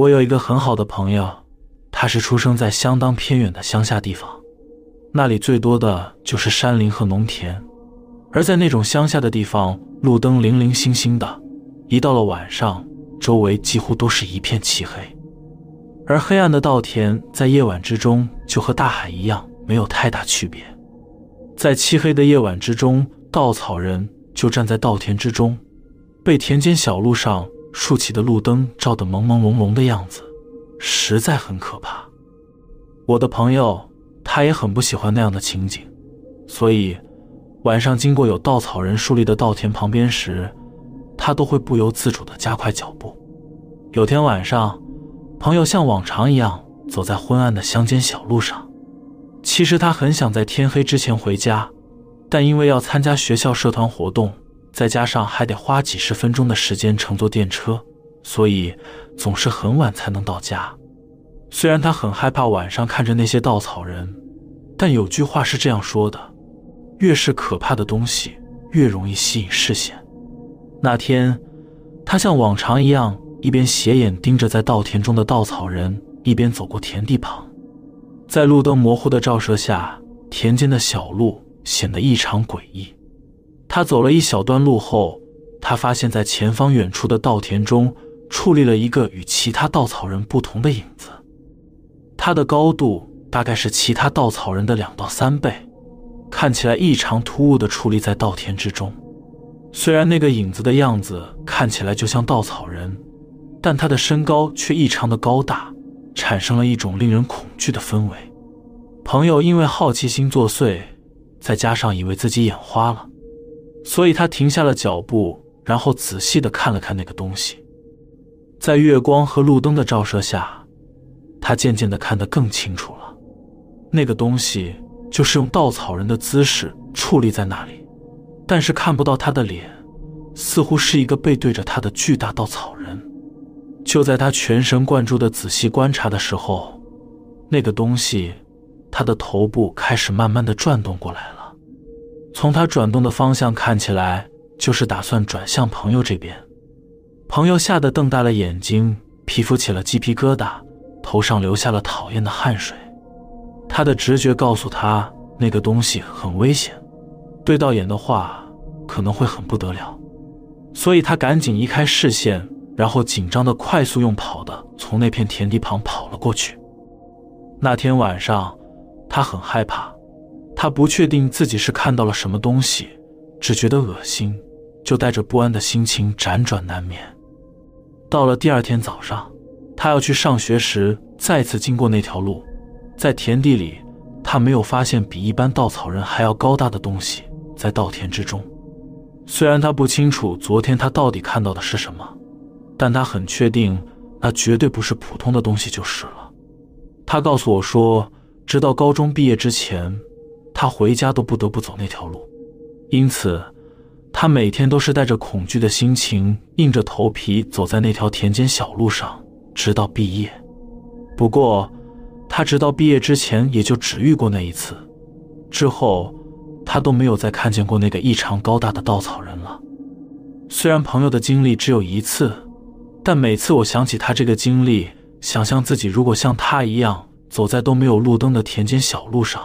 我有一个很好的朋友，他是出生在相当偏远的乡下地方，那里最多的就是山林和农田。而在那种乡下的地方，路灯零零星星的，一到了晚上，周围几乎都是一片漆黑。而黑暗的稻田在夜晚之中，就和大海一样，没有太大区别。在漆黑的夜晚之中，稻草人就站在稻田之中，被田间小路上。竖起的路灯照得朦朦胧胧的样子，实在很可怕。我的朋友他也很不喜欢那样的情景，所以晚上经过有稻草人树立的稻田旁边时，他都会不由自主地加快脚步。有天晚上，朋友像往常一样走在昏暗的乡间小路上。其实他很想在天黑之前回家，但因为要参加学校社团活动。再加上还得花几十分钟的时间乘坐电车，所以总是很晚才能到家。虽然他很害怕晚上看着那些稻草人，但有句话是这样说的：越是可怕的东西，越容易吸引视线。那天，他像往常一样，一边斜眼盯着在稻田中的稻草人，一边走过田地旁。在路灯模糊的照射下，田间的小路显得异常诡异。他走了一小段路后，他发现，在前方远处的稻田中，矗立了一个与其他稻草人不同的影子。他的高度大概是其他稻草人的两到三倍，看起来异常突兀地矗立在稻田之中。虽然那个影子的样子看起来就像稻草人，但他的身高却异常的高大，产生了一种令人恐惧的氛围。朋友因为好奇心作祟，再加上以为自己眼花了。所以他停下了脚步，然后仔细的看了看那个东西。在月光和路灯的照射下，他渐渐的看得更清楚了。那个东西就是用稻草人的姿势矗立在那里，但是看不到他的脸，似乎是一个背对着他的巨大稻草人。就在他全神贯注的仔细观察的时候，那个东西，他的头部开始慢慢的转动过来了。从他转动的方向看起来，就是打算转向朋友这边。朋友吓得瞪大了眼睛，皮肤起了鸡皮疙瘩，头上流下了讨厌的汗水。他的直觉告诉他，那个东西很危险，对到眼的话可能会很不得了。所以他赶紧移开视线，然后紧张的快速用跑的从那片田地旁跑了过去。那天晚上，他很害怕。他不确定自己是看到了什么东西，只觉得恶心，就带着不安的心情辗转难眠。到了第二天早上，他要去上学时，再次经过那条路，在田地里，他没有发现比一般稻草人还要高大的东西在稻田之中。虽然他不清楚昨天他到底看到的是什么，但他很确定那绝对不是普通的东西就是了。他告诉我说，直到高中毕业之前。他回家都不得不走那条路，因此，他每天都是带着恐惧的心情，硬着头皮走在那条田间小路上，直到毕业。不过，他直到毕业之前也就只遇过那一次，之后他都没有再看见过那个异常高大的稻草人了。虽然朋友的经历只有一次，但每次我想起他这个经历，想象自己如果像他一样走在都没有路灯的田间小路上。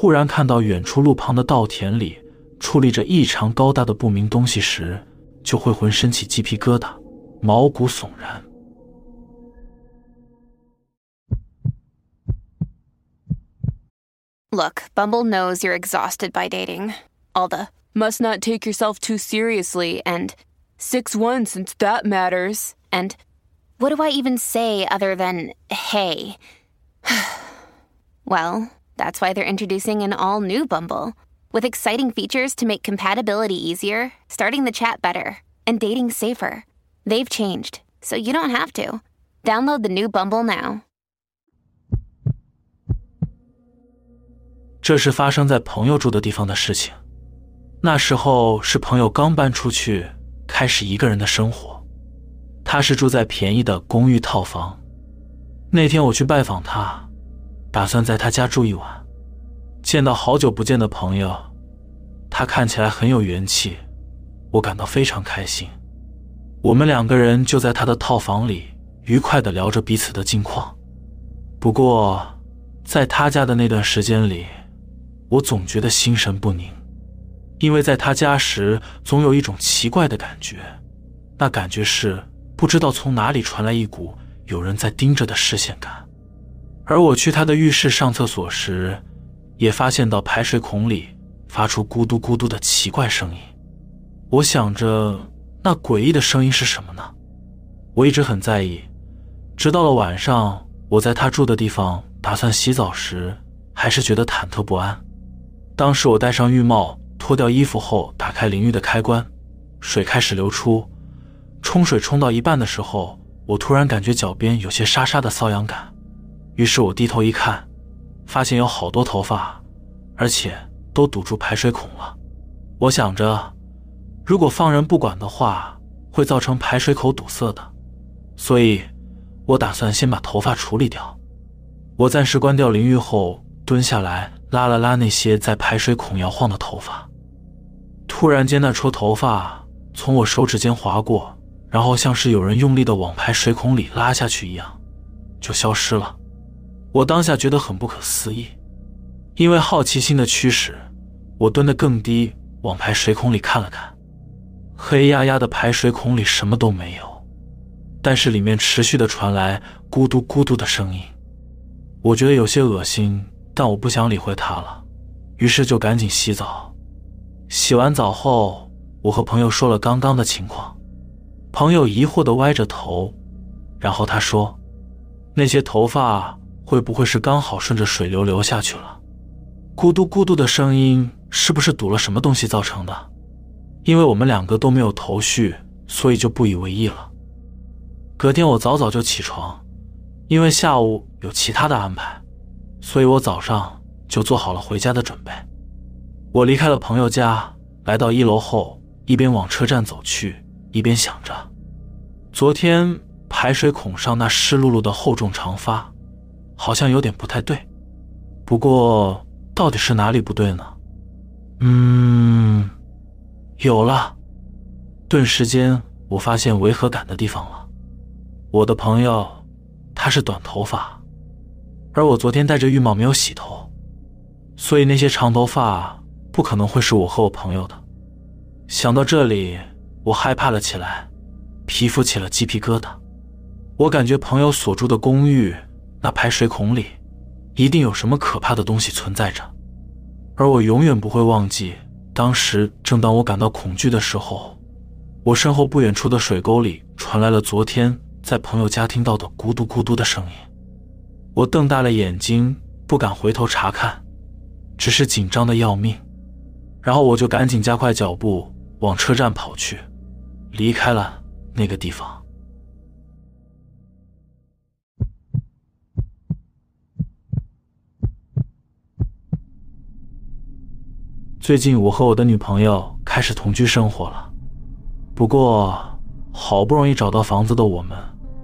忽然看到远处路旁的稻田里矗立着异常高大的不明东西时，就会浑身起鸡皮疙瘩，毛骨悚然。Look, Bumble knows you're exhausted by dating. All the must not take yourself too seriously and 6 1 since that matters. And what do I even say other than hey? well, That's why they're introducing an all new Bumble with exciting features to make compatibility easier, starting the chat better, and dating safer. They've changed, so you don't have to. Download the new Bumble now. 这是发生在朋友住的地方的事情。那时候是朋友刚搬出去，开始一个人的生活。他是住在便宜的公寓套房。那天我去拜访他。打算在他家住一晚，见到好久不见的朋友，他看起来很有元气，我感到非常开心。我们两个人就在他的套房里愉快地聊着彼此的近况。不过，在他家的那段时间里，我总觉得心神不宁，因为在他家时，总有一种奇怪的感觉，那感觉是不知道从哪里传来一股有人在盯着的视线感。而我去他的浴室上厕所时，也发现到排水孔里发出咕嘟咕嘟的奇怪声音。我想着，那诡异的声音是什么呢？我一直很在意，直到了晚上，我在他住的地方打算洗澡时，还是觉得忐忑不安。当时我戴上浴帽，脱掉衣服后，打开淋浴的开关，水开始流出。冲水冲到一半的时候，我突然感觉脚边有些沙沙的瘙痒感。于是我低头一看，发现有好多头发，而且都堵住排水孔了。我想着，如果放任不管的话，会造成排水口堵塞的，所以，我打算先把头发处理掉。我暂时关掉淋浴后，蹲下来拉了拉那些在排水孔摇晃的头发。突然间，那撮头发从我手指间划过，然后像是有人用力的往排水孔里拉下去一样，就消失了。我当下觉得很不可思议，因为好奇心的驱使，我蹲得更低，往排水孔里看了看。黑压压的排水孔里什么都没有，但是里面持续的传来咕嘟咕嘟的声音。我觉得有些恶心，但我不想理会它了，于是就赶紧洗澡。洗完澡后，我和朋友说了刚刚的情况。朋友疑惑的歪着头，然后他说：“那些头发……”会不会是刚好顺着水流流下去了？咕嘟咕嘟的声音是不是堵了什么东西造成的？因为我们两个都没有头绪，所以就不以为意了。隔天我早早就起床，因为下午有其他的安排，所以我早上就做好了回家的准备。我离开了朋友家，来到一楼后，一边往车站走去，一边想着，昨天排水孔上那湿漉漉的厚重长发。好像有点不太对，不过到底是哪里不对呢？嗯，有了，顿时间我发现违和感的地方了。我的朋友他是短头发，而我昨天戴着浴帽没有洗头，所以那些长头发不可能会是我和我朋友的。想到这里，我害怕了起来，皮肤起了鸡皮疙瘩。我感觉朋友所住的公寓。那排水孔里一定有什么可怕的东西存在着，而我永远不会忘记，当时正当我感到恐惧的时候，我身后不远处的水沟里传来了昨天在朋友家听到的咕嘟咕嘟的声音。我瞪大了眼睛，不敢回头查看，只是紧张的要命。然后我就赶紧加快脚步往车站跑去，离开了那个地方。最近我和我的女朋友开始同居生活了，不过好不容易找到房子的我们，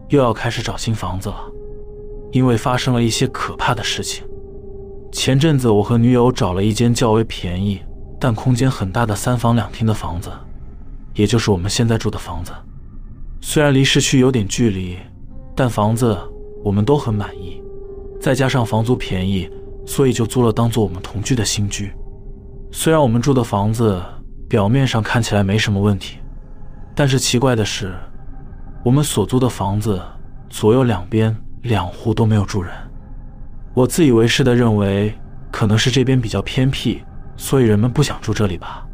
又要开始找新房子了，因为发生了一些可怕的事情。前阵子我和女友找了一间较为便宜但空间很大的三房两厅的房子，也就是我们现在住的房子。虽然离市区有点距离，但房子我们都很满意，再加上房租便宜，所以就租了当做我们同居的新居。虽然我们住的房子表面上看起来没什么问题，但是奇怪的是，我们所租的房子左右两边两户都没有住人。我自以为是的认为，可能是这边比较偏僻，所以人们不想住这里吧。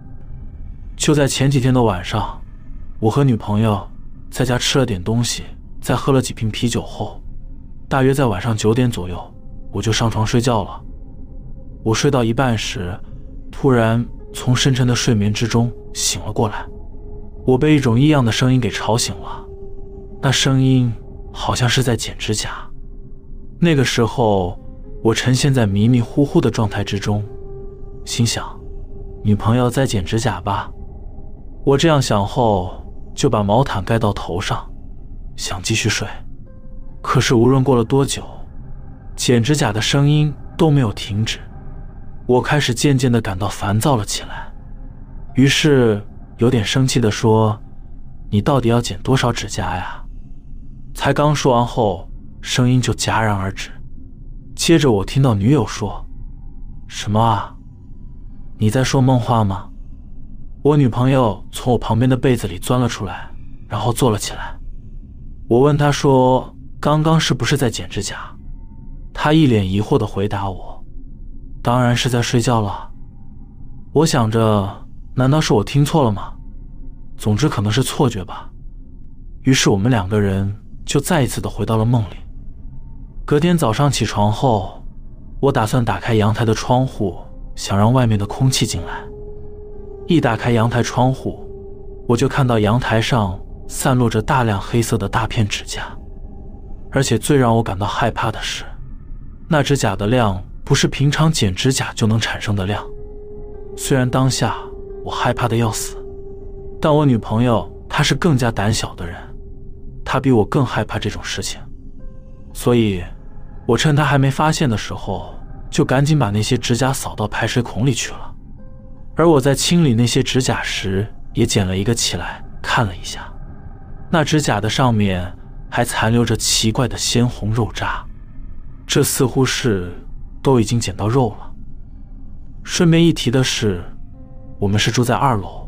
就在前几天的晚上，我和女朋友在家吃了点东西，再喝了几瓶啤酒后，大约在晚上九点左右，我就上床睡觉了。我睡到一半时。突然从深沉的睡眠之中醒了过来，我被一种异样的声音给吵醒了。那声音好像是在剪指甲。那个时候，我沉陷在迷迷糊糊的状态之中，心想：女朋友在剪指甲吧。我这样想后，就把毛毯盖到头上，想继续睡。可是无论过了多久，剪指甲的声音都没有停止。我开始渐渐的感到烦躁了起来，于是有点生气的说：“你到底要剪多少指甲呀？”才刚说完后，声音就戛然而止。接着我听到女友说：“什么啊？你在说梦话吗？”我女朋友从我旁边的被子里钻了出来，然后坐了起来。我问她说：“刚刚是不是在剪指甲？”她一脸疑惑地回答我：“当然是在睡觉了。”我想着，难道是我听错了吗？总之可能是错觉吧。于是我们两个人就再一次的回到了梦里。隔天早上起床后，我打算打开阳台的窗户，想让外面的空气进来。一打开阳台窗户，我就看到阳台上散落着大量黑色的大片指甲，而且最让我感到害怕的是，那指甲的量不是平常剪指甲就能产生的量。虽然当下我害怕的要死，但我女朋友她是更加胆小的人，她比我更害怕这种事情，所以，我趁她还没发现的时候，就赶紧把那些指甲扫到排水孔里去了。而我在清理那些指甲时，也捡了一个起来看了一下，那指甲的上面还残留着奇怪的鲜红肉渣，这似乎是都已经捡到肉了。顺便一提的是，我们是住在二楼，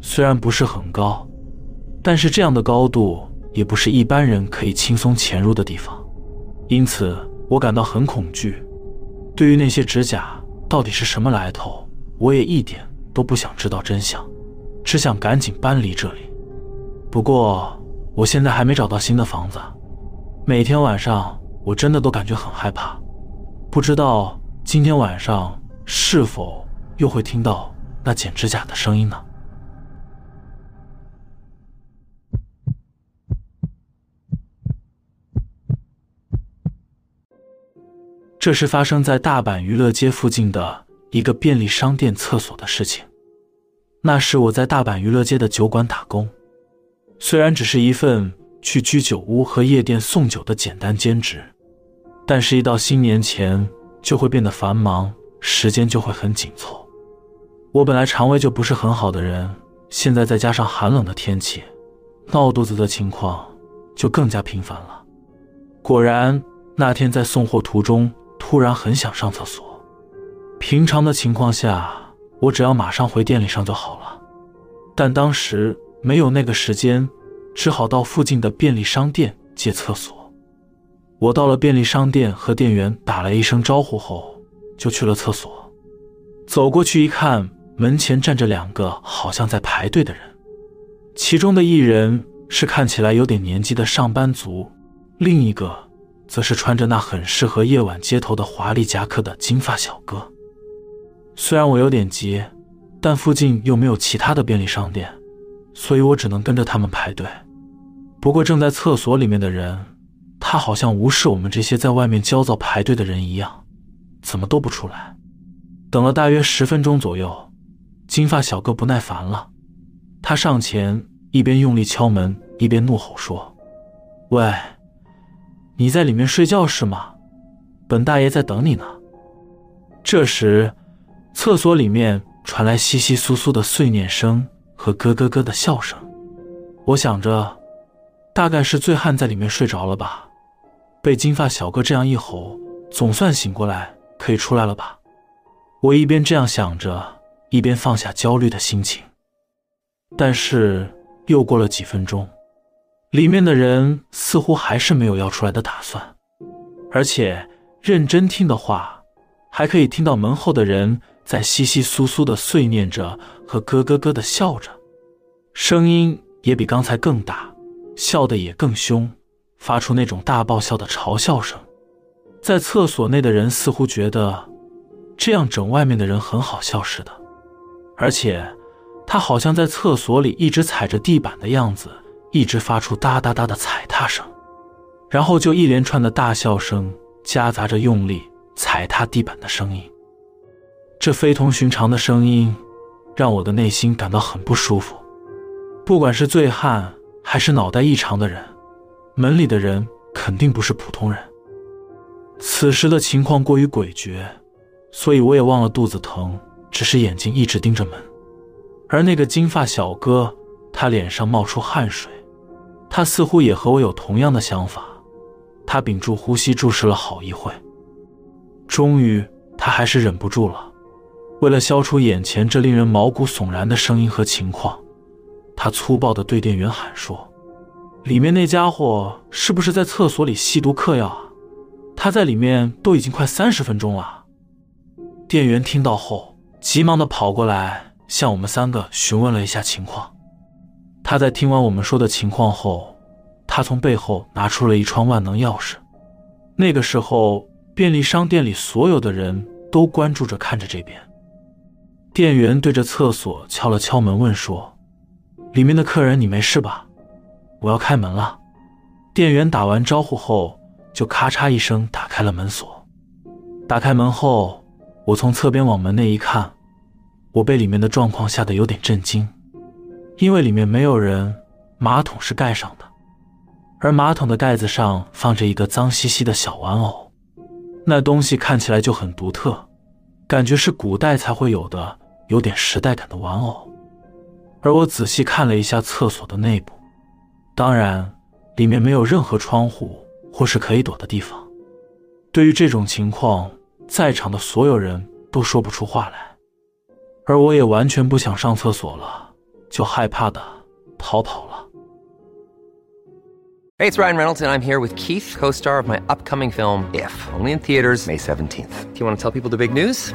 虽然不是很高，但是这样的高度也不是一般人可以轻松潜入的地方，因此我感到很恐惧。对于那些指甲到底是什么来头？我也一点都不想知道真相，只想赶紧搬离这里。不过我现在还没找到新的房子，每天晚上我真的都感觉很害怕，不知道今天晚上是否又会听到那剪指甲的声音呢？这是发生在大阪娱乐街附近的。一个便利商店厕所的事情。那时我在大阪娱乐街的酒馆打工，虽然只是一份去居酒屋和夜店送酒的简单兼职，但是，一到新年前就会变得繁忙，时间就会很紧凑。我本来肠胃就不是很好的人，现在再加上寒冷的天气，闹肚子的情况就更加频繁了。果然，那天在送货途中，突然很想上厕所。平常的情况下，我只要马上回店里上就好了，但当时没有那个时间，只好到附近的便利商店借厕所。我到了便利商店，和店员打了一声招呼后，就去了厕所。走过去一看，门前站着两个好像在排队的人，其中的一人是看起来有点年纪的上班族，另一个则是穿着那很适合夜晚街头的华丽夹克的金发小哥。虽然我有点急，但附近又没有其他的便利商店，所以我只能跟着他们排队。不过正在厕所里面的人，他好像无视我们这些在外面焦躁排队的人一样，怎么都不出来。等了大约十分钟左右，金发小哥不耐烦了，他上前一边用力敲门，一边怒吼说：“喂，你在里面睡觉是吗？本大爷在等你呢。”这时。厕所里面传来窸窸窣窣的碎念声和咯咯咯的笑声，我想着，大概是醉汉在里面睡着了吧，被金发小哥这样一吼，总算醒过来，可以出来了吧。我一边这样想着，一边放下焦虑的心情。但是又过了几分钟，里面的人似乎还是没有要出来的打算，而且认真听的话，还可以听到门后的人。在窸窸窣窣的碎念着和咯咯咯的笑着，声音也比刚才更大，笑得也更凶，发出那种大爆笑的嘲笑声。在厕所内的人似乎觉得这样整外面的人很好笑似的，而且他好像在厕所里一直踩着地板的样子，一直发出哒哒哒的踩踏声，然后就一连串的大笑声夹杂着用力踩踏地板的声音。这非同寻常的声音，让我的内心感到很不舒服。不管是醉汉还是脑袋异常的人，门里的人肯定不是普通人。此时的情况过于诡谲，所以我也忘了肚子疼，只是眼睛一直盯着门。而那个金发小哥，他脸上冒出汗水，他似乎也和我有同样的想法。他屏住呼吸，注视了好一会，终于，他还是忍不住了。为了消除眼前这令人毛骨悚然的声音和情况，他粗暴地对店员喊说：“里面那家伙是不是在厕所里吸毒嗑药啊？他在里面都已经快三十分钟了。”店员听到后，急忙的跑过来向我们三个询问了一下情况。他在听完我们说的情况后。他从背后拿出了一串万能钥匙。那个时候，便利商店里所有的人都关注着看着这边。店员对着厕所敲了敲门，问说：“里面的客人，你没事吧？我要开门了。”店员打完招呼后，就咔嚓一声打开了门锁。打开门后，我从侧边往门内一看，我被里面的状况吓得有点震惊，因为里面没有人，马桶是盖上的。而马桶的盖子上放着一个脏兮兮的小玩偶，那东西看起来就很独特，感觉是古代才会有的，有点时代感的玩偶。而我仔细看了一下厕所的内部，当然里面没有任何窗户或是可以躲的地方。对于这种情况，在场的所有人都说不出话来，而我也完全不想上厕所了，就害怕的逃跑了。Hey, it's Ryan Reynolds, and I'm here with Keith, co star of my upcoming film, If, only in theaters, May 17th. Do you want to tell people the big news?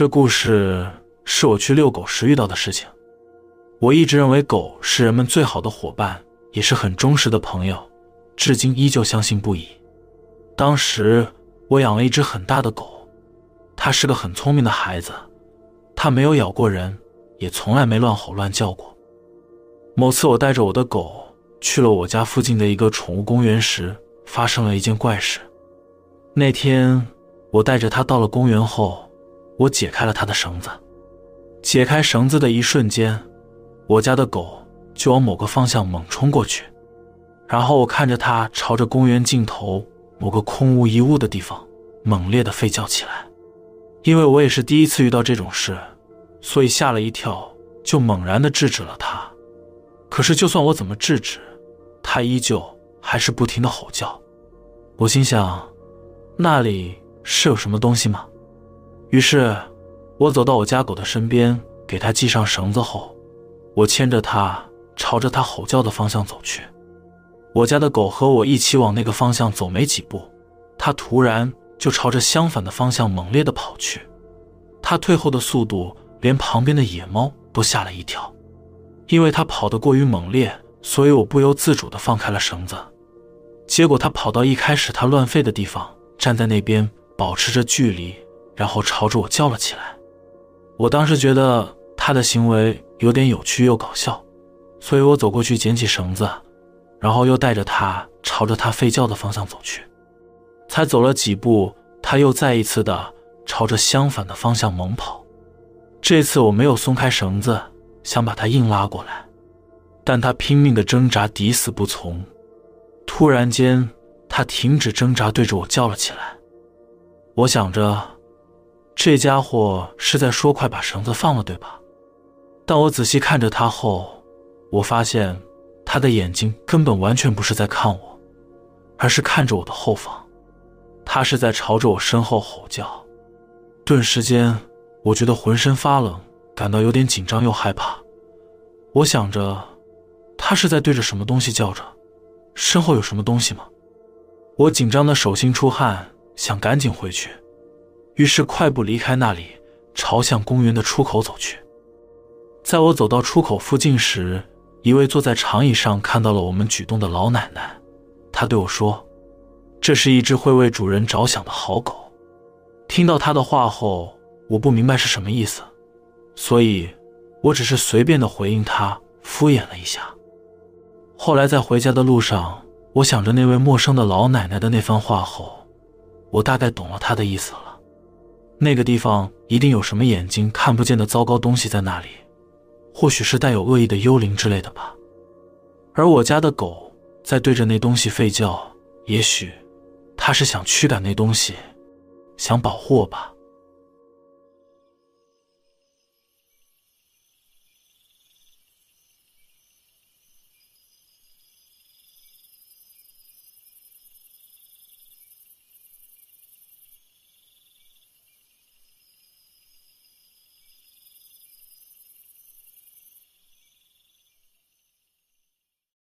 这故事是我去遛狗时遇到的事情。我一直认为狗是人们最好的伙伴，也是很忠实的朋友，至今依旧相信不已。当时我养了一只很大的狗，它是个很聪明的孩子，它没有咬过人，也从来没乱吼乱叫过。某次我带着我的狗去了我家附近的一个宠物公园时，发生了一件怪事。那天我带着它到了公园后。我解开了他的绳子，解开绳子的一瞬间，我家的狗就往某个方向猛冲过去，然后我看着它朝着公园尽头某个空无一物的地方猛烈的吠叫起来。因为我也是第一次遇到这种事，所以吓了一跳，就猛然的制止了它。可是就算我怎么制止，它依旧还是不停的吼叫。我心想，那里是有什么东西吗？于是，我走到我家狗的身边，给它系上绳子后，我牵着它朝着它吼叫的方向走去。我家的狗和我一起往那个方向走没几步，它突然就朝着相反的方向猛烈地跑去。它退后的速度连旁边的野猫都吓了一跳，因为它跑得过于猛烈，所以我不由自主地放开了绳子。结果它跑到一开始它乱吠的地方，站在那边保持着距离。然后朝着我叫了起来，我当时觉得他的行为有点有趣又搞笑，所以我走过去捡起绳子，然后又带着他朝着他吠叫的方向走去。才走了几步，他又再一次的朝着相反的方向猛跑。这次我没有松开绳子，想把他硬拉过来，但他拼命的挣扎，抵死不从。突然间，他停止挣扎，对着我叫了起来。我想着。这家伙是在说：“快把绳子放了，对吧？”但我仔细看着他后，我发现他的眼睛根本完全不是在看我，而是看着我的后方。他是在朝着我身后吼叫。顿时间，我觉得浑身发冷，感到有点紧张又害怕。我想着，他是在对着什么东西叫着？身后有什么东西吗？我紧张的手心出汗，想赶紧回去。于是快步离开那里，朝向公园的出口走去。在我走到出口附近时，一位坐在长椅上看到了我们举动的老奶奶，她对我说：“这是一只会为主人着想的好狗。”听到她的话后，我不明白是什么意思，所以我只是随便的回应她，敷衍了一下。后来在回家的路上，我想着那位陌生的老奶奶的那番话后，我大概懂了她的意思了。那个地方一定有什么眼睛看不见的糟糕东西在那里，或许是带有恶意的幽灵之类的吧。而我家的狗在对着那东西吠叫，也许它是想驱赶那东西，想保护我吧。